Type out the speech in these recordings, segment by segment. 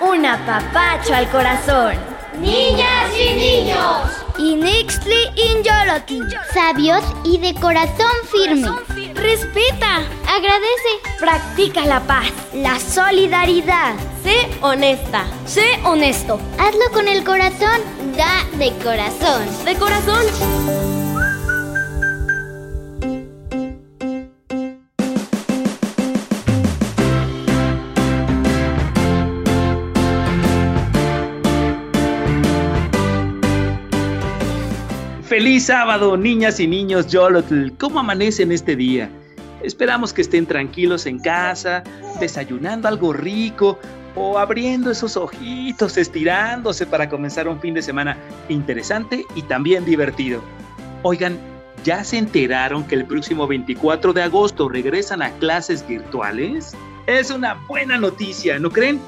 Un apapacho al corazón. Niñas y niños. Inixtli Inyolotl. Sabios y de corazón firme. Respeta. Agradece. Practica la paz. La solidaridad. Sé honesta. Sé honesto. Hazlo con el corazón. Da de corazón. De corazón. Feliz sábado, niñas y niños Yolotl. ¿Cómo amanecen este día? Esperamos que estén tranquilos en casa, desayunando algo rico o abriendo esos ojitos, estirándose para comenzar un fin de semana interesante y también divertido. Oigan, ¿ya se enteraron que el próximo 24 de agosto regresan a clases virtuales? Es una buena noticia, ¿no creen?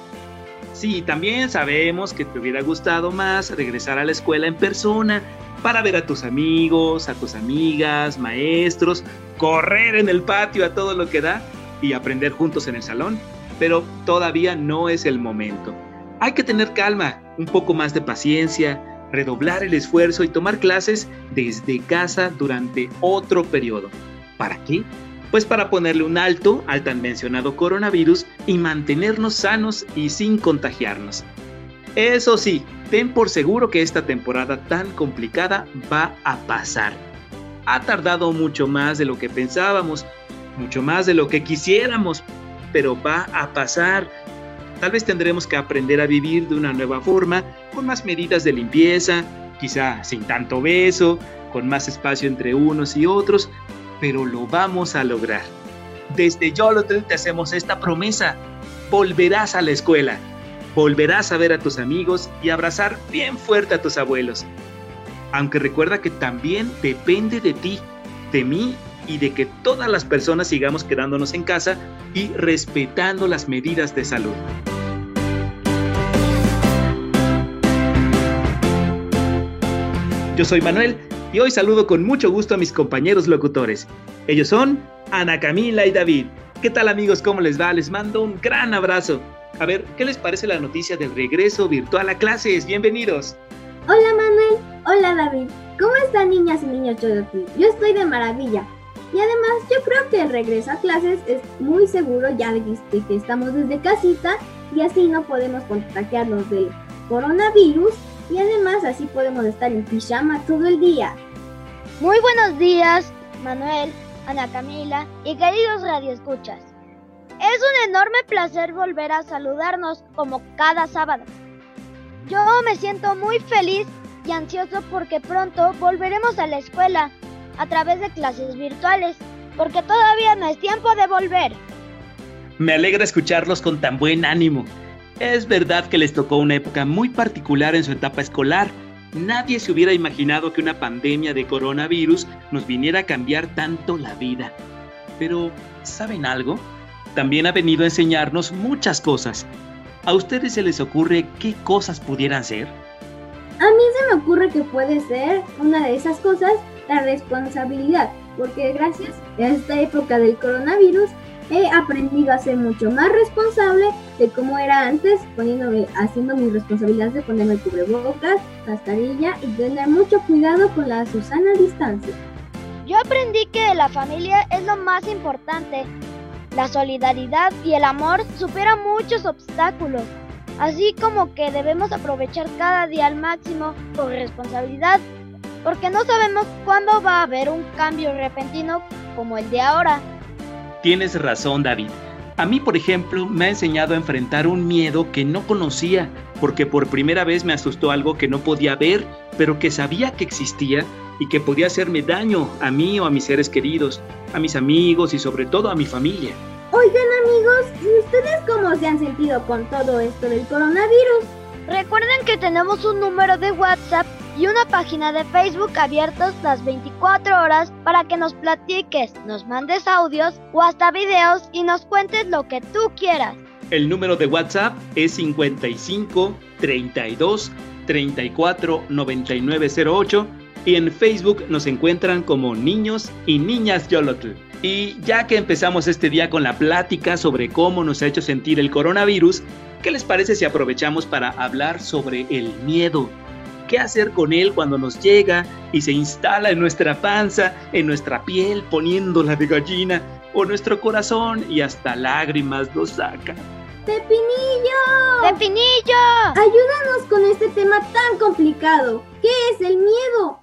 Sí, también sabemos que te hubiera gustado más regresar a la escuela en persona, para ver a tus amigos, a tus amigas, maestros, correr en el patio a todo lo que da y aprender juntos en el salón, pero todavía no es el momento. Hay que tener calma, un poco más de paciencia, redoblar el esfuerzo y tomar clases desde casa durante otro periodo. ¿Para qué? Pues para ponerle un alto al tan mencionado coronavirus y mantenernos sanos y sin contagiarnos. Eso sí, ten por seguro que esta temporada tan complicada va a pasar. Ha tardado mucho más de lo que pensábamos, mucho más de lo que quisiéramos, pero va a pasar. Tal vez tendremos que aprender a vivir de una nueva forma, con más medidas de limpieza, quizá sin tanto beso, con más espacio entre unos y otros, pero lo vamos a lograr. Desde Yolotl te hacemos esta promesa. Volverás a la escuela volverás a ver a tus amigos y abrazar bien fuerte a tus abuelos. Aunque recuerda que también depende de ti, de mí y de que todas las personas sigamos quedándonos en casa y respetando las medidas de salud. Yo soy Manuel y hoy saludo con mucho gusto a mis compañeros locutores. Ellos son Ana Camila y David. ¿Qué tal amigos? ¿Cómo les va? Les mando un gran abrazo. A ver, ¿qué les parece la noticia del regreso virtual a clases? Bienvenidos. Hola Manuel, hola David. ¿Cómo están niñas y niños Chodotl? Yo estoy de maravilla. Y además yo creo que el regreso a clases es muy seguro ya de que estamos desde casita y así no podemos contagiarnos del coronavirus y además así podemos estar en pijama todo el día. Muy buenos días, Manuel, Ana Camila y queridos radioescuchas. Es un enorme placer volver a saludarnos como cada sábado. Yo me siento muy feliz y ansioso porque pronto volveremos a la escuela a través de clases virtuales, porque todavía no es tiempo de volver. Me alegra escucharlos con tan buen ánimo. Es verdad que les tocó una época muy particular en su etapa escolar. Nadie se hubiera imaginado que una pandemia de coronavirus nos viniera a cambiar tanto la vida. Pero, ¿saben algo? También ha venido a enseñarnos muchas cosas. ¿A ustedes se les ocurre qué cosas pudieran ser? A mí se me ocurre que puede ser una de esas cosas la responsabilidad, porque gracias a esta época del coronavirus he aprendido a ser mucho más responsable de cómo era antes, poniéndome, haciendo mi responsabilidad de ponerme cubrebocas, mascarilla y tener mucho cuidado con la Susana distancia. Yo aprendí que la familia es lo más importante la solidaridad y el amor superan muchos obstáculos, así como que debemos aprovechar cada día al máximo con responsabilidad, porque no sabemos cuándo va a haber un cambio repentino como el de ahora. Tienes razón, David. A mí, por ejemplo, me ha enseñado a enfrentar un miedo que no conocía, porque por primera vez me asustó algo que no podía ver, pero que sabía que existía y que podía hacerme daño a mí o a mis seres queridos, a mis amigos y sobre todo a mi familia. Oigan amigos, ¿y ustedes cómo se han sentido con todo esto del coronavirus? Recuerden que tenemos un número de WhatsApp y una página de Facebook abiertos las 24 horas para que nos platiques, nos mandes audios o hasta videos y nos cuentes lo que tú quieras. El número de WhatsApp es 55 32 34 9908 y en Facebook nos encuentran como Niños y Niñas Yolotl. Y ya que empezamos este día con la plática sobre cómo nos ha hecho sentir el coronavirus, ¿qué les parece si aprovechamos para hablar sobre el miedo? ¿Qué hacer con él cuando nos llega y se instala en nuestra panza, en nuestra piel, poniéndola de gallina, o nuestro corazón y hasta lágrimas nos saca? ¡Pepinillo! ¡Pepinillo! Ayúdanos con este tema tan complicado. ¿Qué es el miedo?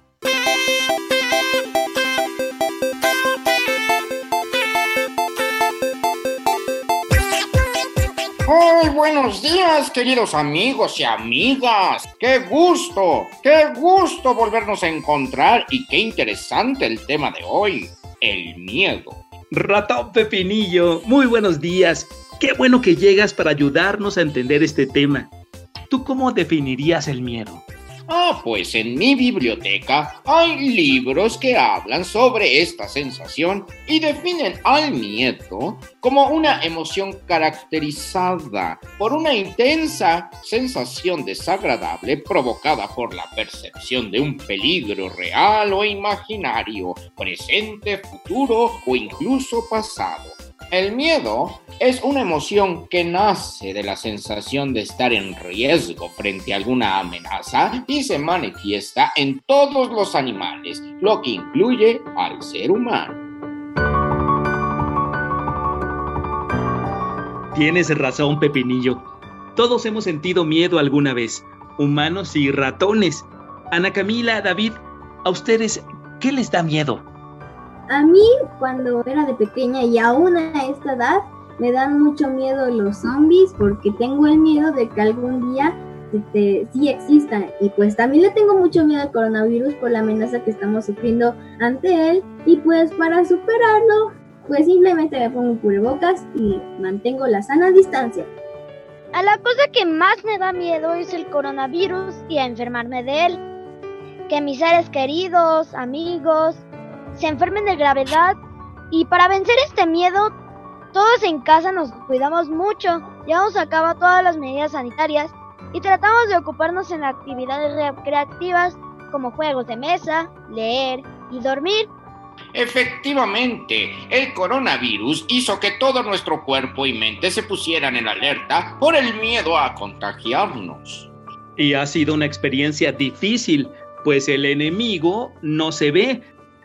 ¡Ay, buenos días, queridos amigos y amigas! ¡Qué gusto! ¡Qué gusto volvernos a encontrar! Y qué interesante el tema de hoy, el miedo. Ratón Pepinillo, muy buenos días. Qué bueno que llegas para ayudarnos a entender este tema. ¿Tú cómo definirías el miedo? Ah, pues en mi biblioteca hay libros que hablan sobre esta sensación y definen al miedo como una emoción caracterizada por una intensa sensación desagradable provocada por la percepción de un peligro real o imaginario, presente, futuro o incluso pasado. El miedo es una emoción que nace de la sensación de estar en riesgo frente a alguna amenaza y se manifiesta en todos los animales, lo que incluye al ser humano. Tienes razón, Pepinillo. Todos hemos sentido miedo alguna vez, humanos y ratones. Ana Camila, David, ¿a ustedes qué les da miedo? A mí, cuando era de pequeña y aún a esta edad, me dan mucho miedo los zombies porque tengo el miedo de que algún día este, sí existan. Y pues también le tengo mucho miedo al coronavirus por la amenaza que estamos sufriendo ante él. Y pues para superarlo, pues simplemente me pongo cubrebocas y mantengo la sana distancia. A la cosa que más me da miedo es el coronavirus y a enfermarme de él. Que mis seres queridos, amigos, se enfermen de gravedad. Y para vencer este miedo, todos en casa nos cuidamos mucho, llevamos a cabo todas las medidas sanitarias y tratamos de ocuparnos en actividades recreativas como juegos de mesa, leer y dormir. Efectivamente, el coronavirus hizo que todo nuestro cuerpo y mente se pusieran en alerta por el miedo a contagiarnos. Y ha sido una experiencia difícil, pues el enemigo no se ve,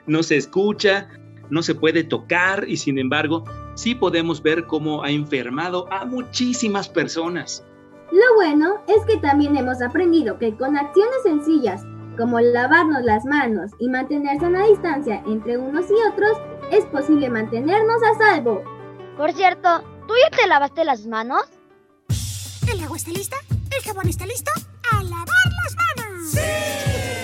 no se escucha, no se puede tocar y sin embargo sí podemos ver cómo ha enfermado a muchísimas personas. Lo bueno es que también hemos aprendido que con acciones sencillas como lavarnos las manos y mantenerse a una distancia entre unos y otros, es posible mantenernos a salvo. Por cierto, ¿tú ya te lavaste las manos? ¿El agua está lista? ¿El jabón está listo? ¡A lavar las manos! ¡Sí!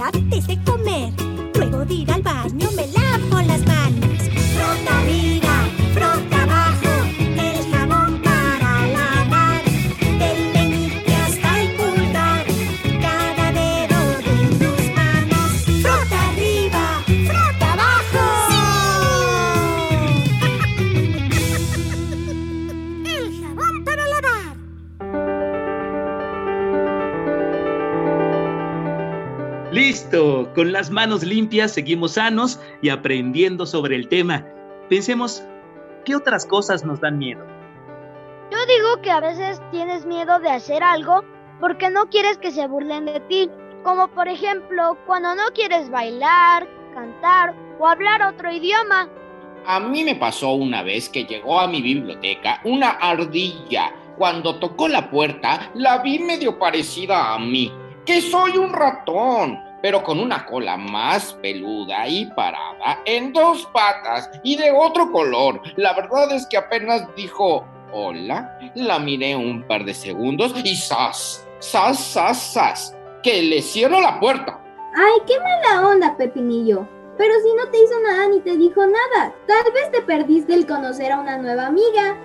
Antes de comer, luego de ir al baño me lavo Con las manos limpias seguimos sanos y aprendiendo sobre el tema. Pensemos, ¿qué otras cosas nos dan miedo? Yo digo que a veces tienes miedo de hacer algo porque no quieres que se burlen de ti, como por ejemplo cuando no quieres bailar, cantar o hablar otro idioma. A mí me pasó una vez que llegó a mi biblioteca una ardilla. Cuando tocó la puerta, la vi medio parecida a mí, que soy un ratón, pero con una cola más peluda y parada en dos patas y de otro color. La verdad es que apenas dijo hola, la miré un par de segundos y ¡zas! ¡zas, zas, zas! Que le cierro la puerta. Ay, qué mala onda, Pepinillo. Pero si no te hizo nada ni te dijo nada, tal vez te perdiste el conocer a una nueva amiga.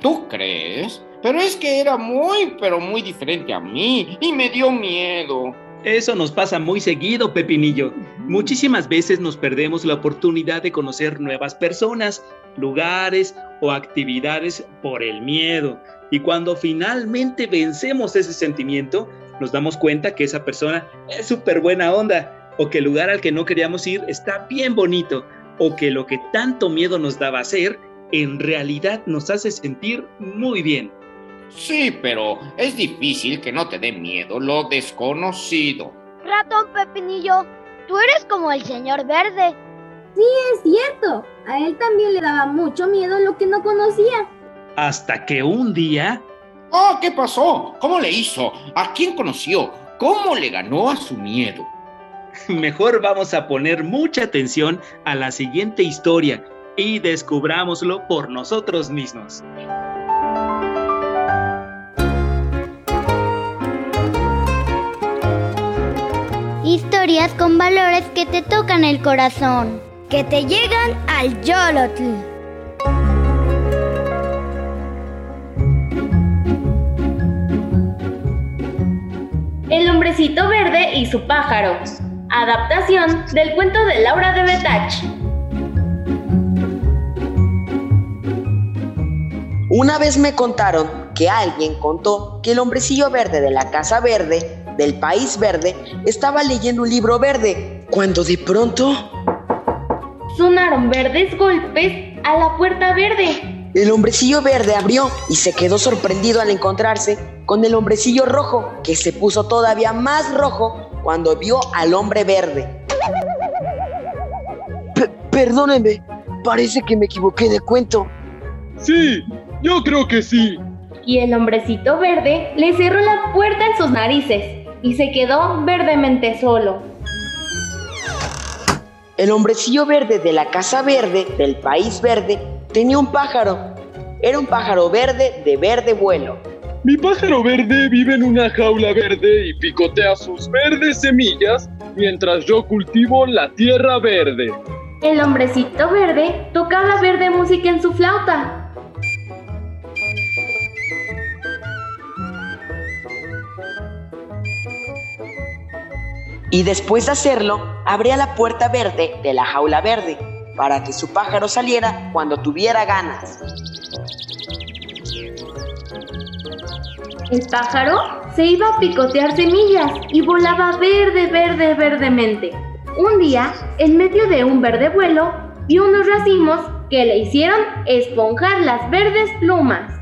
¿Tú crees? Pero es que era muy, pero muy diferente a mí y me dio miedo. Eso nos pasa muy seguido, Pepinillo. Muchísimas veces nos perdemos la oportunidad de conocer nuevas personas, lugares o actividades por el miedo. Y cuando finalmente vencemos ese sentimiento, nos damos cuenta que esa persona es súper buena onda, o que el lugar al que no queríamos ir está bien bonito, o que lo que tanto miedo nos daba hacer, en realidad nos hace sentir muy bien. Sí, pero es difícil que no te dé miedo lo desconocido. Ratón Pepinillo, tú eres como el señor verde. Sí, es cierto. A él también le daba mucho miedo lo que no conocía. Hasta que un día... Oh, ¿qué pasó? ¿Cómo le hizo? ¿A quién conoció? ¿Cómo le ganó a su miedo? Mejor vamos a poner mucha atención a la siguiente historia y descubrámoslo por nosotros mismos. Historias con valores que te tocan el corazón, que te llegan al Yolotl. El hombrecito verde y su pájaro. Adaptación del cuento de Laura de Betach. Una vez me contaron que alguien contó que el hombrecillo verde de la casa verde, del país verde, estaba leyendo un libro verde, cuando de pronto Sonaron verdes golpes a la puerta verde. el hombrecillo verde abrió y se quedó sorprendido al encontrarse con el hombrecillo rojo, que se puso todavía más rojo cuando vio al hombre verde. P- perdónenme, parece que me equivoqué de cuento. Sí, yo creo que sí. Y el hombrecito verde le cerró la puerta en sus narices y se quedó verdemente solo. El hombrecillo verde de la casa verde, del país verde, tenía un pájaro. Era un pájaro verde de verde vuelo. Mi pájaro verde vive en una jaula verde y picotea sus verdes semillas mientras yo cultivo la tierra verde. El hombrecito verde tocaba verde música Y después de hacerlo, abría la puerta verde de la jaula verde para que su pájaro saliera cuando tuviera ganas. El pájaro se iba a picotear semillas y volaba verde, verde, verdemente. Un día, en medio de un verde vuelo, vio unos racimos que le hicieron esponjar las verdes plumas.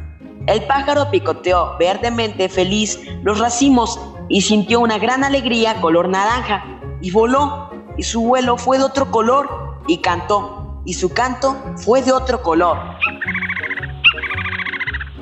El pájaro picoteó verdemente feliz los racimos y sintió una gran alegría color naranja y voló y su vuelo fue de otro color y cantó y su canto fue de otro color.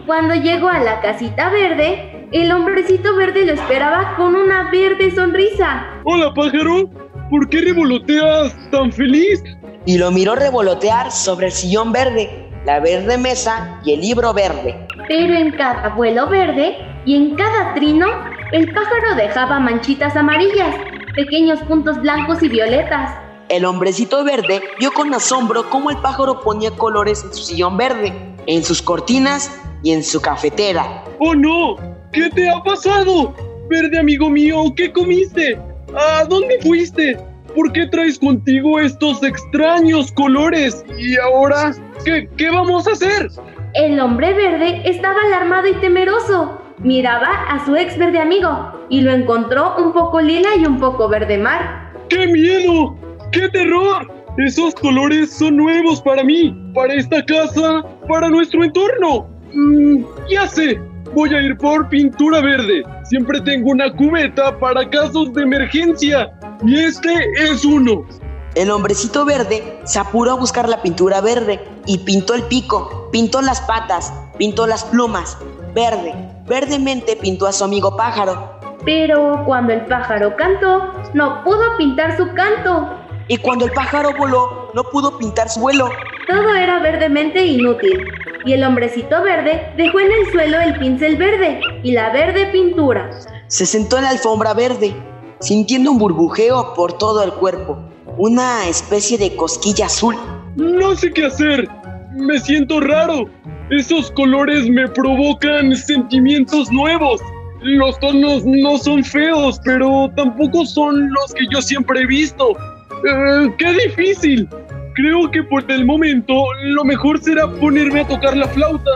Cuando llegó a la casita verde, el hombrecito verde lo esperaba con una verde sonrisa. Hola pájaro, ¿por qué revoloteas tan feliz? Y lo miró revolotear sobre el sillón verde, la verde mesa y el libro verde. Pero en cada vuelo verde y en cada trino, el pájaro dejaba manchitas amarillas, pequeños puntos blancos y violetas. El hombrecito verde vio con asombro cómo el pájaro ponía colores en su sillón verde, en sus cortinas y en su cafetera. ¡Oh no! ¿Qué te ha pasado? Verde amigo mío, ¿qué comiste? ¿A dónde fuiste? ¿Por qué traes contigo estos extraños colores? ¿Y ahora qué, qué vamos a hacer? El hombre verde estaba alarmado y temeroso. Miraba a su ex verde amigo y lo encontró un poco lila y un poco verde mar. ¡Qué miedo! ¡Qué terror! Esos colores son nuevos para mí, para esta casa, para nuestro entorno. Mm, ya sé, voy a ir por pintura verde. Siempre tengo una cubeta para casos de emergencia. Y este es uno. El hombrecito verde se apuró a buscar la pintura verde y pintó el pico, pintó las patas, pintó las plumas. Verde, verdemente pintó a su amigo pájaro. Pero cuando el pájaro cantó, no pudo pintar su canto. Y cuando el pájaro voló, no pudo pintar su vuelo. Todo era verdemente inútil. Y el hombrecito verde dejó en el suelo el pincel verde y la verde pintura. Se sentó en la alfombra verde sintiendo un burbujeo por todo el cuerpo, una especie de cosquilla azul. No sé qué hacer. Me siento raro. Esos colores me provocan sentimientos nuevos. Los tonos no son feos, pero tampoco son los que yo siempre he visto. Eh, ¡Qué difícil! Creo que por el momento lo mejor será ponerme a tocar la flauta.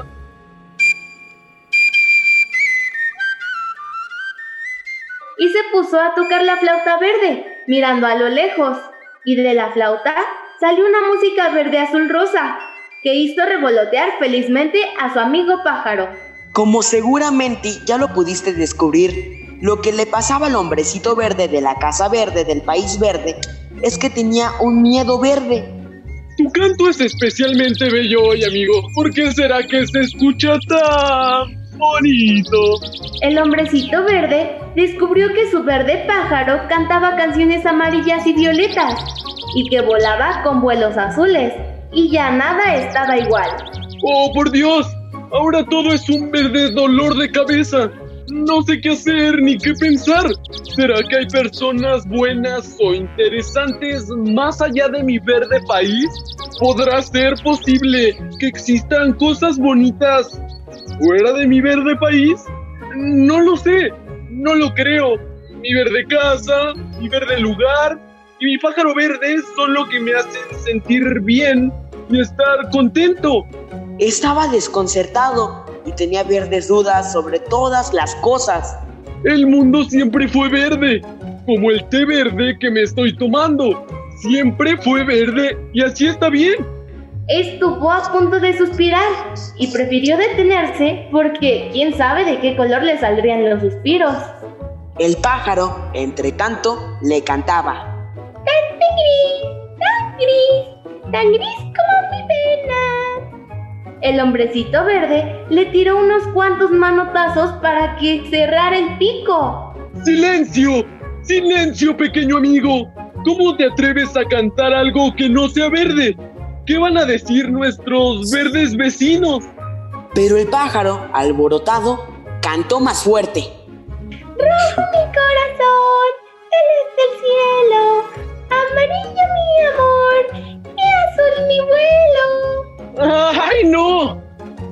Y se puso a tocar la flauta verde, mirando a lo lejos. Y de la flauta salió una música verde azul rosa, que hizo revolotear felizmente a su amigo pájaro. Como seguramente ya lo pudiste descubrir, lo que le pasaba al hombrecito verde de la casa verde del país verde es que tenía un miedo verde. Tu canto es especialmente bello hoy, amigo. ¿Por qué será que se escucha tan bonito? El hombrecito verde descubrió que su verde pájaro cantaba canciones amarillas y violetas y que volaba con vuelos azules y ya nada estaba igual. ¡Oh, por Dios! Ahora todo es un verde dolor de cabeza. No sé qué hacer ni qué pensar. ¿Será que hay personas buenas o interesantes más allá de mi verde país? ¿Podrá ser posible que existan cosas bonitas fuera de mi verde país? No lo sé, no lo creo. Mi verde casa, mi verde lugar y mi pájaro verde son lo que me hacen sentir bien y estar contento. Estaba desconcertado y tenía verdes dudas sobre todas las cosas. El mundo siempre fue verde, como el té verde que me estoy tomando. Siempre fue verde y así está bien. Estuvo a punto de suspirar y prefirió detenerse porque quién sabe de qué color le saldrían los suspiros. El pájaro, entre tanto, le cantaba. Tan gris, tan gris, tan gris como mi pena. El hombrecito verde le tiró unos cuantos manotazos para que cerrara el pico. ¡Silencio! ¡Silencio, pequeño amigo! ¿Cómo te atreves a cantar algo que no sea verde? ¿Qué van a decir nuestros verdes vecinos? Pero el pájaro, alborotado, cantó más fuerte. Rojo mi corazón, celeste el cielo, amarillo mi amor azul mi vuelo. ¡Ay, no!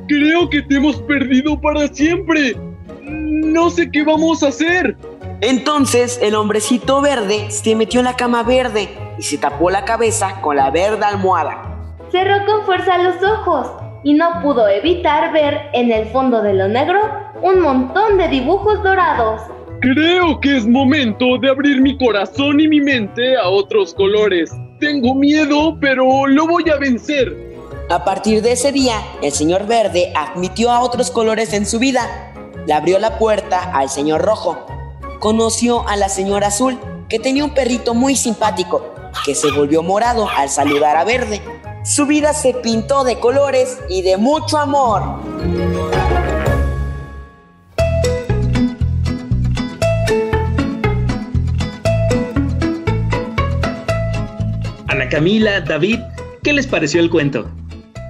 Creo que te hemos perdido para siempre. No sé qué vamos a hacer. Entonces el hombrecito verde se metió en la cama verde y se tapó la cabeza con la verde almohada. Cerró con fuerza los ojos y no pudo evitar ver en el fondo de lo negro un montón de dibujos dorados. Creo que es momento de abrir mi corazón y mi mente a otros colores. Tengo miedo, pero lo voy a vencer. A partir de ese día, el señor verde admitió a otros colores en su vida. Le abrió la puerta al señor rojo. Conoció a la señora azul, que tenía un perrito muy simpático, que se volvió morado al saludar a verde. Su vida se pintó de colores y de mucho amor. Camila, David, ¿qué les pareció el cuento?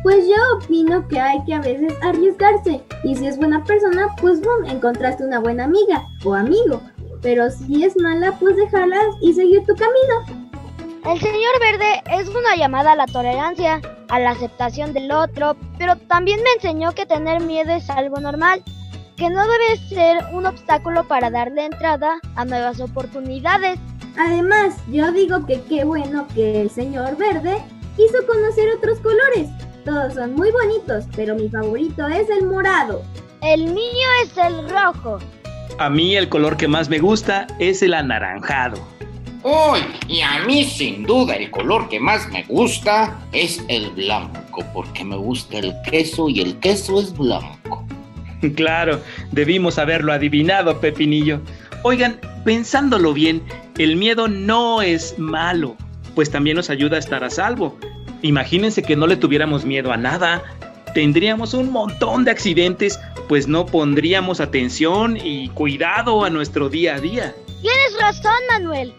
Pues yo opino que hay que a veces arriesgarse. Y si es buena persona, pues boom, encontraste una buena amiga o amigo. Pero si es mala, pues dejarlas y seguir tu camino. El señor verde es una llamada a la tolerancia, a la aceptación del otro, pero también me enseñó que tener miedo es algo normal, que no debe ser un obstáculo para darle entrada a nuevas oportunidades. Además, yo digo que qué bueno que el señor verde hizo conocer otros colores. Todos son muy bonitos, pero mi favorito es el morado. El mío es el rojo. A mí el color que más me gusta es el anaranjado. Uy, y a mí sin duda el color que más me gusta es el blanco, porque me gusta el queso y el queso es blanco. Claro, debimos haberlo adivinado, Pepinillo. Oigan, pensándolo bien, el miedo no es malo, pues también nos ayuda a estar a salvo. Imagínense que no le tuviéramos miedo a nada. Tendríamos un montón de accidentes, pues no pondríamos atención y cuidado a nuestro día a día. Tienes razón, Manuel.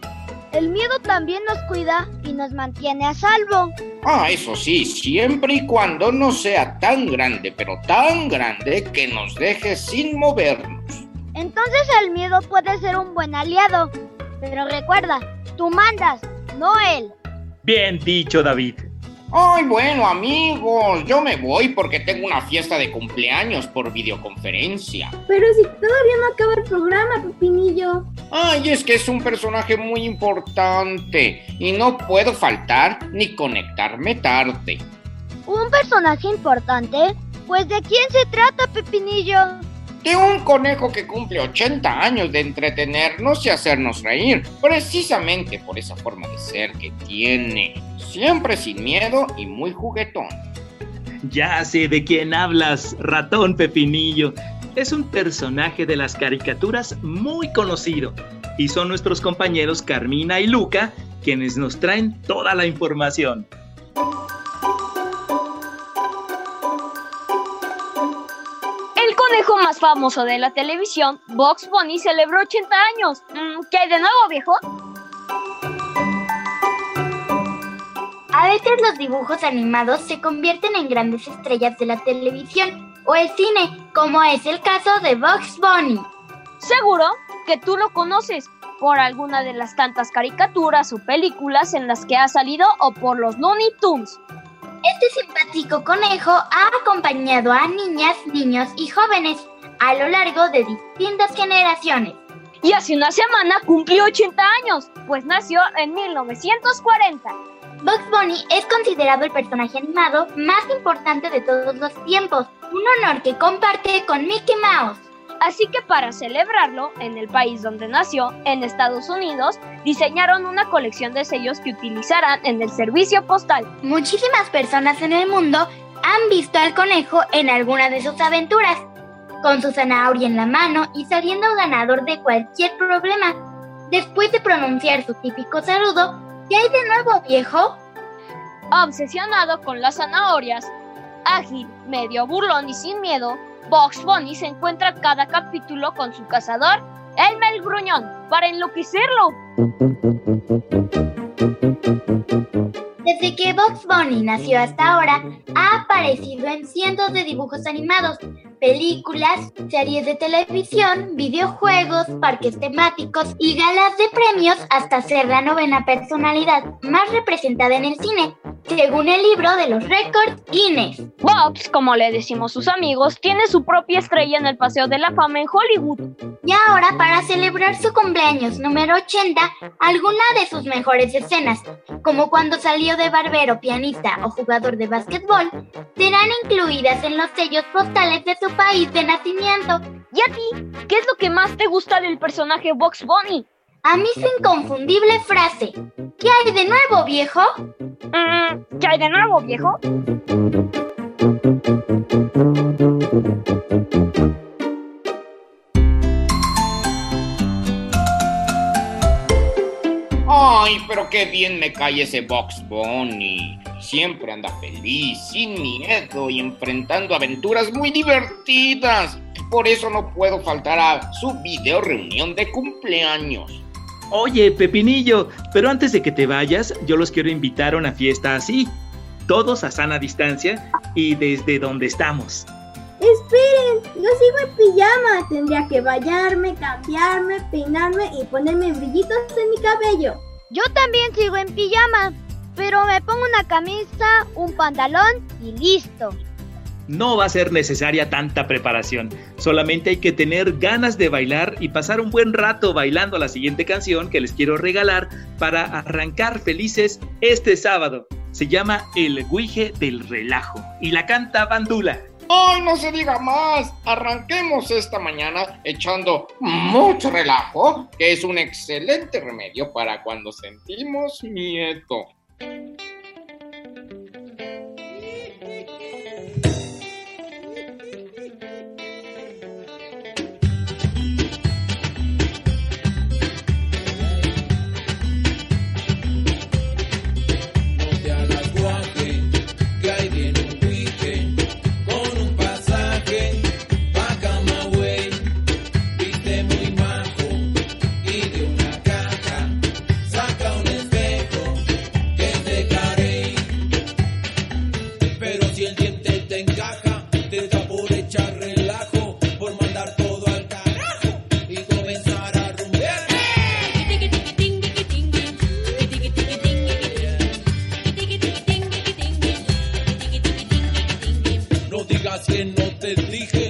El miedo también nos cuida y nos mantiene a salvo. Ah, eso sí, siempre y cuando no sea tan grande, pero tan grande que nos deje sin movernos. Entonces el miedo puede ser un buen aliado, Pero recuerda, tú mandas, no él. Bien dicho, David. Ay, bueno, amigos, yo me voy porque tengo una fiesta de cumpleaños por videoconferencia. Pero si todavía no acaba el programa, Pepinillo. Ay, es que es un personaje muy importante y no puedo faltar ni conectarme tarde. ¿Un personaje importante? Pues de quién se trata, Pepinillo? De un conejo que cumple 80 años de entretenernos y hacernos reír, precisamente por esa forma de ser que tiene, siempre sin miedo y muy juguetón. Ya sé de quién hablas, ratón Pepinillo. Es un personaje de las caricaturas muy conocido y son nuestros compañeros Carmina y Luca quienes nos traen toda la información. Conejo más famoso de la televisión, Box Bunny, celebró 80 años. Mm, ¿Qué hay de nuevo, viejo? A veces los dibujos animados se convierten en grandes estrellas de la televisión o el cine, como es el caso de Bugs Bunny. Seguro que tú lo conoces por alguna de las tantas caricaturas o películas en las que ha salido o por los Looney Tunes. Este simpático conejo ha acompañado a niñas, niños y jóvenes a lo largo de distintas generaciones. Y hace una semana cumplió 80 años, pues nació en 1940. Bugs Bunny es considerado el personaje animado más importante de todos los tiempos, un honor que comparte con Mickey Mouse. Así que para celebrarlo, en el país donde nació, en Estados Unidos, diseñaron una colección de sellos que utilizarán en el servicio postal. Muchísimas personas en el mundo han visto al conejo en alguna de sus aventuras, con su zanahoria en la mano y saliendo ganador de cualquier problema. Después de pronunciar su típico saludo, ¿qué hay de nuevo, viejo? Obsesionado con las zanahorias, ágil, medio burlón y sin miedo, Box Bunny se encuentra cada capítulo con su cazador, Elmer el Gruñón, para enloquecerlo. Desde que Box Bunny nació hasta ahora, ha aparecido en cientos de dibujos animados, películas, series de televisión, videojuegos, parques temáticos y galas de premios hasta ser la novena personalidad más representada en el cine, según el libro de los récords Guinness. Box, como le decimos sus amigos, tiene su propia estrella en el Paseo de la Fama en Hollywood. Y ahora, para celebrar su cumpleaños número 80, alguna de sus mejores escenas, como cuando salió de barbero, pianista o jugador de básquetbol, serán incluidas en los sellos postales de su país de nacimiento. ¿Y a ti? ¿Qué es lo que más te gusta del personaje Box Bunny? A mí su inconfundible frase. ¿Qué hay de nuevo, viejo? Mm, ¿Qué hay de nuevo, viejo? Ay, pero qué bien me cae ese Box Bunny. Siempre anda feliz, sin miedo y enfrentando aventuras muy divertidas. Por eso no puedo faltar a su video reunión de cumpleaños. Oye, Pepinillo, pero antes de que te vayas, yo los quiero invitar a una fiesta así. Todos a sana distancia y desde donde estamos. Esperen, yo sigo en pijama. Tendría que bañarme, cambiarme, peinarme y ponerme brillitos en mi cabello. Yo también sigo en pijama, pero me pongo una camisa, un pantalón y listo. No va a ser necesaria tanta preparación, solamente hay que tener ganas de bailar y pasar un buen rato bailando la siguiente canción que les quiero regalar para arrancar felices este sábado. Se llama El Guije del Relajo y la canta Bandula. ¡Ay, no se diga más! Arranquemos esta mañana echando mucho relajo, que es un excelente remedio para cuando sentimos miedo. digas que no te dije.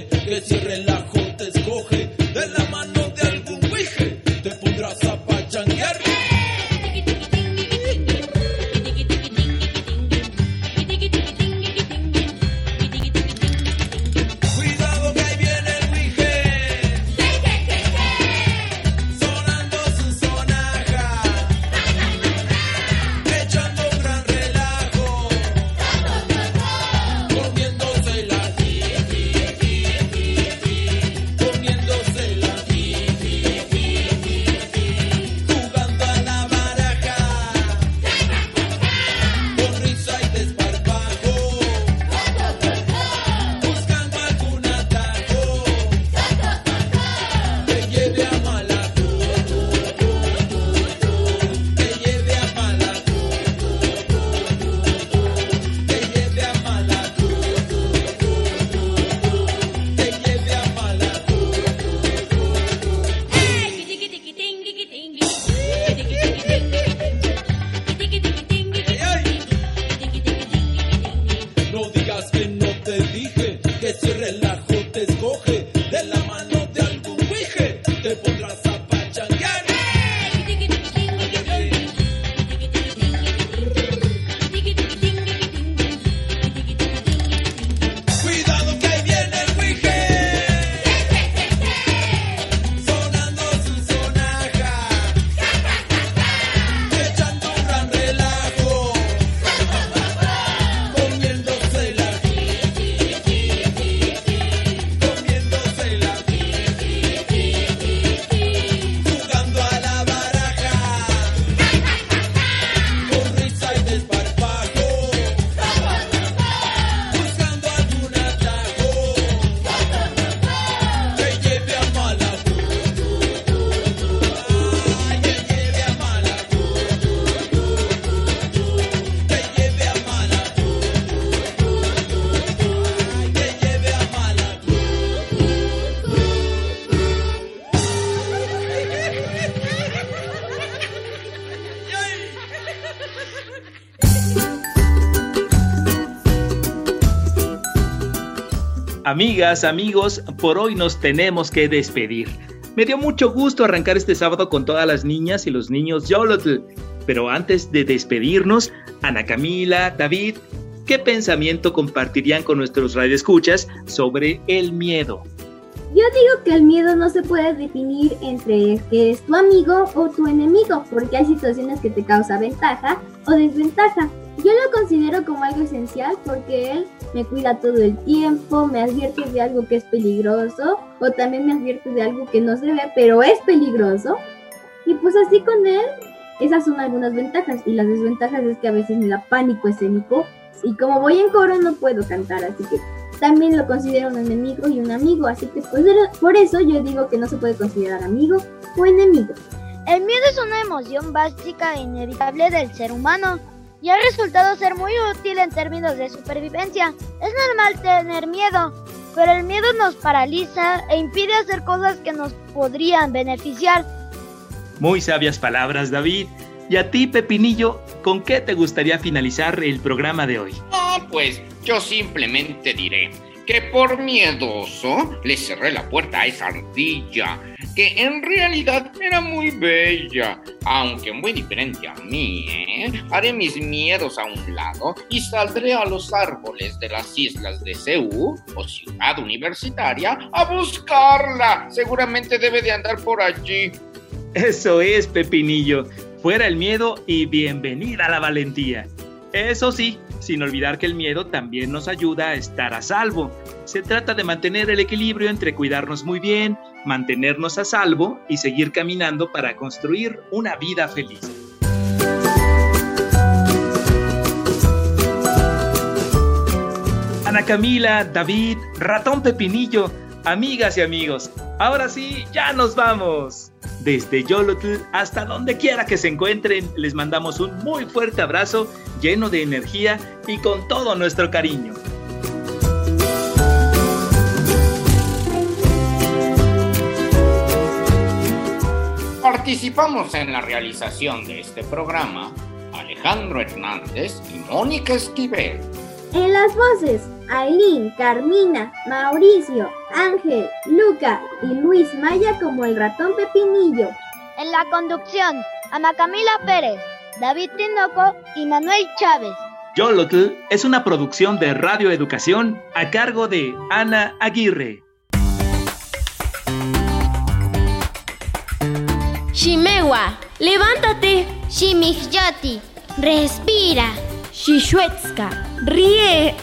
Amigas, amigos, por hoy nos tenemos que despedir. Me dio mucho gusto arrancar este sábado con todas las niñas y los niños Yolotl. Pero antes de despedirnos, Ana Camila, David, ¿qué pensamiento compartirían con nuestros radioescuchas sobre el miedo? Yo digo que el miedo no se puede definir entre que es tu amigo o tu enemigo, porque hay situaciones que te causa ventaja o desventaja. Yo lo considero como algo esencial porque él me cuida todo el tiempo, me advierte de algo que es peligroso o también me advierte de algo que no se ve, pero es peligroso. Y pues así con él, esas son algunas ventajas y las desventajas es que a veces me da pánico escénico y como voy en coro no puedo cantar, así que también lo considero un enemigo y un amigo, así que pues, por eso yo digo que no se puede considerar amigo o enemigo. El miedo es una emoción básica e inevitable del ser humano y ha resultado ser muy útil en términos de supervivencia. Es normal tener miedo, pero el miedo nos paraliza e impide hacer cosas que nos podrían beneficiar. Muy sabias palabras, David. Y a ti, Pepinillo, ¿con qué te gustaría finalizar el programa de hoy? Ah, pues yo simplemente diré que por miedoso le cerré la puerta a esa ardilla, que en realidad era muy bella, aunque muy diferente a mí, ¿eh? Haré mis miedos a un lado y saldré a los árboles de las islas de Ceú o ciudad universitaria a buscarla. Seguramente debe de andar por allí. Eso es, Pepinillo. Fuera el miedo y bienvenida a la valentía. Eso sí, sin olvidar que el miedo también nos ayuda a estar a salvo. Se trata de mantener el equilibrio entre cuidarnos muy bien, mantenernos a salvo y seguir caminando para construir una vida feliz. Ana Camila, David, Ratón Pepinillo, amigas y amigos, ahora sí, ya nos vamos. Desde Yolotl hasta donde quiera que se encuentren, les mandamos un muy fuerte abrazo lleno de energía y con todo nuestro cariño. Participamos en la realización de este programa Alejandro Hernández y Mónica Esquivel. En las voces, Aileen, Carmina, Mauricio, Ángel, Luca y Luis Maya como el ratón Pepinillo. En la conducción, Ana Camila Pérez, David Tinoco y Manuel Chávez. Yolotl es una producción de Radio Educación a cargo de Ana Aguirre. Shimewa, levántate. Shimihyoti, respira. Shishuetska, ríe.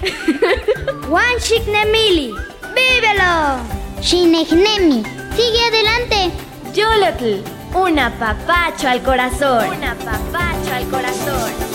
Wanshiknemili, vívelo. Shinegnemi, sigue adelante. Yolotl, un apapacho al corazón. Un apapacho al corazón.